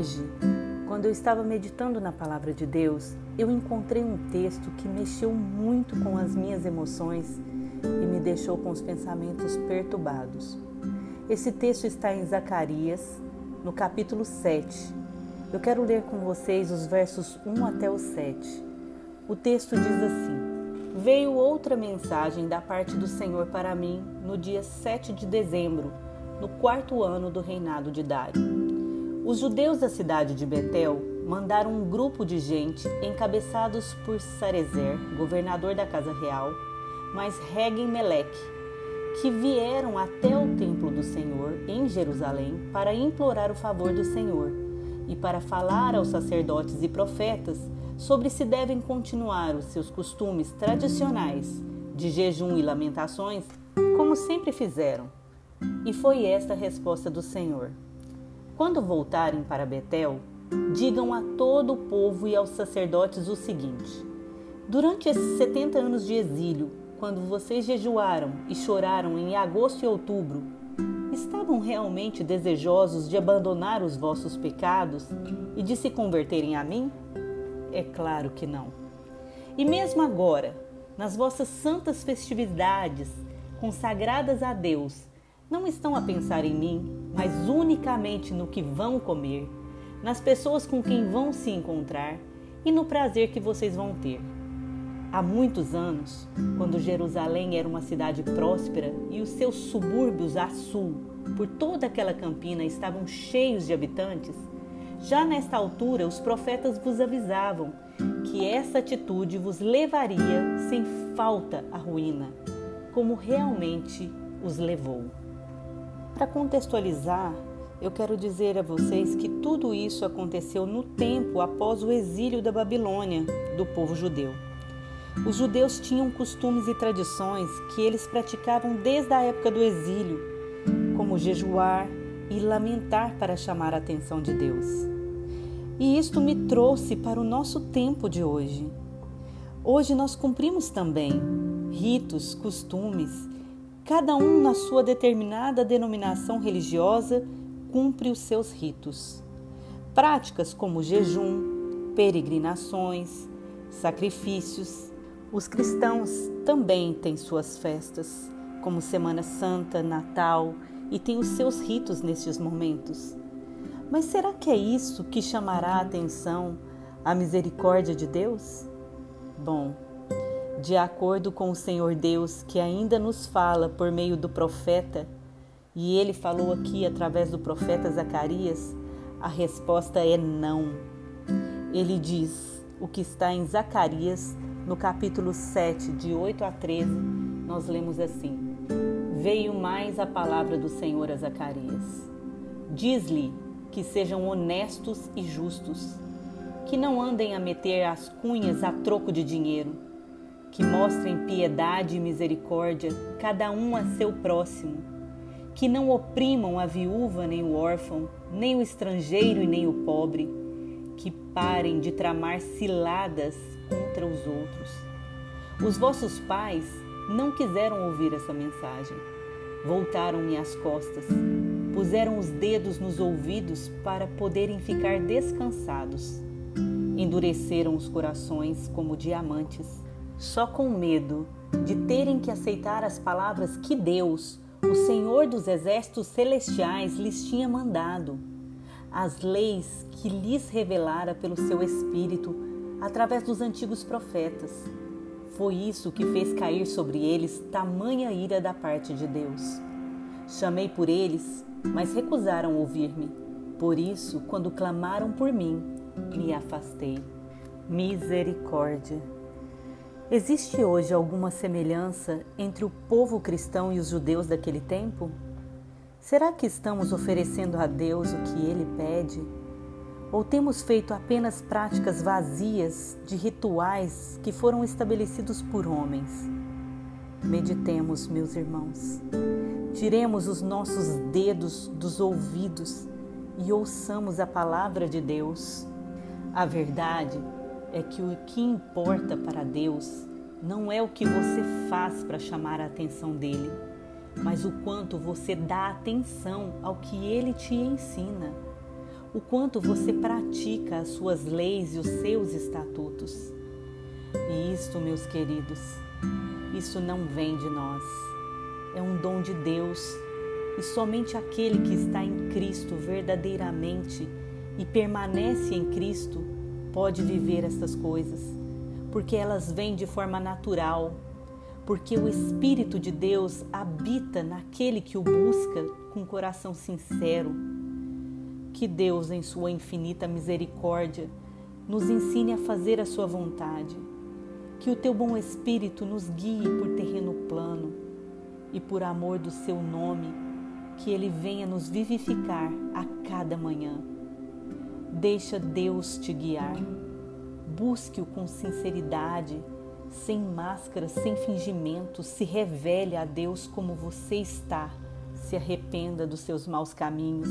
Hoje, quando eu estava meditando na palavra de Deus, eu encontrei um texto que mexeu muito com as minhas emoções e me deixou com os pensamentos perturbados. Esse texto está em Zacarias, no capítulo 7. Eu quero ler com vocês os versos 1 até o 7. O texto diz assim: Veio outra mensagem da parte do Senhor para mim no dia 7 de dezembro, no quarto ano do reinado de Dário. Os judeus da cidade de Betel mandaram um grupo de gente, encabeçados por Sarezer, governador da casa real, mais Regen Meleque, que vieram até o templo do Senhor em Jerusalém para implorar o favor do Senhor e para falar aos sacerdotes e profetas sobre se devem continuar os seus costumes tradicionais de jejum e lamentações, como sempre fizeram. E foi esta a resposta do Senhor. Quando voltarem para Betel, digam a todo o povo e aos sacerdotes o seguinte: Durante esses setenta anos de exílio, quando vocês jejuaram e choraram em agosto e outubro, estavam realmente desejosos de abandonar os vossos pecados e de se converterem a mim? É claro que não. E mesmo agora, nas vossas santas festividades consagradas a Deus, não estão a pensar em mim, mas unicamente no que vão comer, nas pessoas com quem vão se encontrar e no prazer que vocês vão ter. Há muitos anos, quando Jerusalém era uma cidade próspera e os seus subúrbios a sul, por toda aquela campina, estavam cheios de habitantes, já nesta altura os profetas vos avisavam que essa atitude vos levaria sem falta à ruína, como realmente os levou. Para contextualizar, eu quero dizer a vocês que tudo isso aconteceu no tempo após o exílio da Babilônia do povo judeu. Os judeus tinham costumes e tradições que eles praticavam desde a época do exílio, como jejuar e lamentar para chamar a atenção de Deus. E isto me trouxe para o nosso tempo de hoje. Hoje nós cumprimos também ritos, costumes Cada um, na sua determinada denominação religiosa, cumpre os seus ritos. Práticas como jejum, peregrinações, sacrifícios. Os cristãos também têm suas festas, como Semana Santa, Natal, e têm os seus ritos nesses momentos. Mas será que é isso que chamará a atenção, a misericórdia de Deus? Bom, de acordo com o Senhor Deus, que ainda nos fala por meio do profeta, e ele falou aqui através do profeta Zacarias, a resposta é não. Ele diz o que está em Zacarias, no capítulo 7, de 8 a 13, nós lemos assim: Veio mais a palavra do Senhor a Zacarias. Diz-lhe que sejam honestos e justos, que não andem a meter as cunhas a troco de dinheiro que mostrem piedade e misericórdia, cada um a seu próximo, que não oprimam a viúva nem o órfão, nem o estrangeiro e nem o pobre, que parem de tramar ciladas contra os outros. Os vossos pais não quiseram ouvir essa mensagem. Voltaram-me as costas, puseram os dedos nos ouvidos para poderem ficar descansados. Endureceram os corações como diamantes só com medo de terem que aceitar as palavras que Deus, o Senhor dos exércitos celestiais, lhes tinha mandado, as leis que lhes revelara pelo seu Espírito através dos antigos profetas. Foi isso que fez cair sobre eles tamanha ira da parte de Deus. Chamei por eles, mas recusaram ouvir-me. Por isso, quando clamaram por mim, me afastei. Misericórdia. Existe hoje alguma semelhança entre o povo cristão e os judeus daquele tempo? Será que estamos oferecendo a Deus o que ele pede? Ou temos feito apenas práticas vazias de rituais que foram estabelecidos por homens? Meditemos, meus irmãos. Tiremos os nossos dedos dos ouvidos e ouçamos a palavra de Deus. A verdade é é que o que importa para Deus não é o que você faz para chamar a atenção dele, mas o quanto você dá atenção ao que ele te ensina, o quanto você pratica as suas leis e os seus estatutos. E isto, meus queridos, isso não vem de nós. É um dom de Deus e somente aquele que está em Cristo verdadeiramente e permanece em Cristo pode viver estas coisas, porque elas vêm de forma natural, porque o Espírito de Deus habita naquele que o busca com coração sincero. Que Deus, em Sua infinita misericórdia, nos ensine a fazer a Sua vontade. Que o Teu bom Espírito nos guie por terreno plano e por amor do Seu nome, que Ele venha nos vivificar a cada manhã. Deixa Deus te guiar. Busque-o com sinceridade, sem máscaras, sem fingimento. Se revele a Deus como você está. Se arrependa dos seus maus caminhos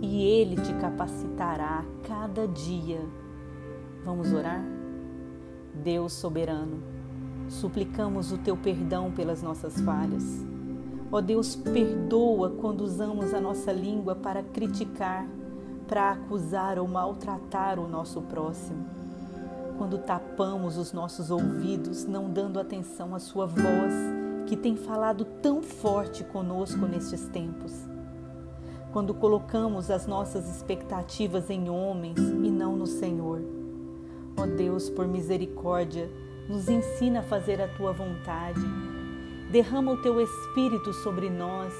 e Ele te capacitará cada dia. Vamos orar? Deus soberano, suplicamos o teu perdão pelas nossas falhas. Ó Deus, perdoa quando usamos a nossa língua para criticar, para acusar ou maltratar o nosso próximo. Quando tapamos os nossos ouvidos, não dando atenção à Sua voz, que tem falado tão forte conosco nestes tempos. Quando colocamos as nossas expectativas em homens e não no Senhor. Ó Deus, por misericórdia, nos ensina a fazer a tua vontade. Derrama o teu espírito sobre nós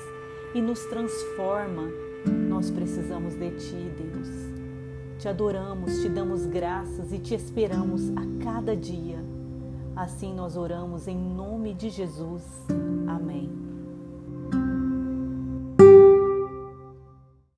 e nos transforma nós precisamos de Ti, Deus. Te adoramos, te damos graças e te esperamos a cada dia. Assim nós oramos em nome de Jesus. Amém.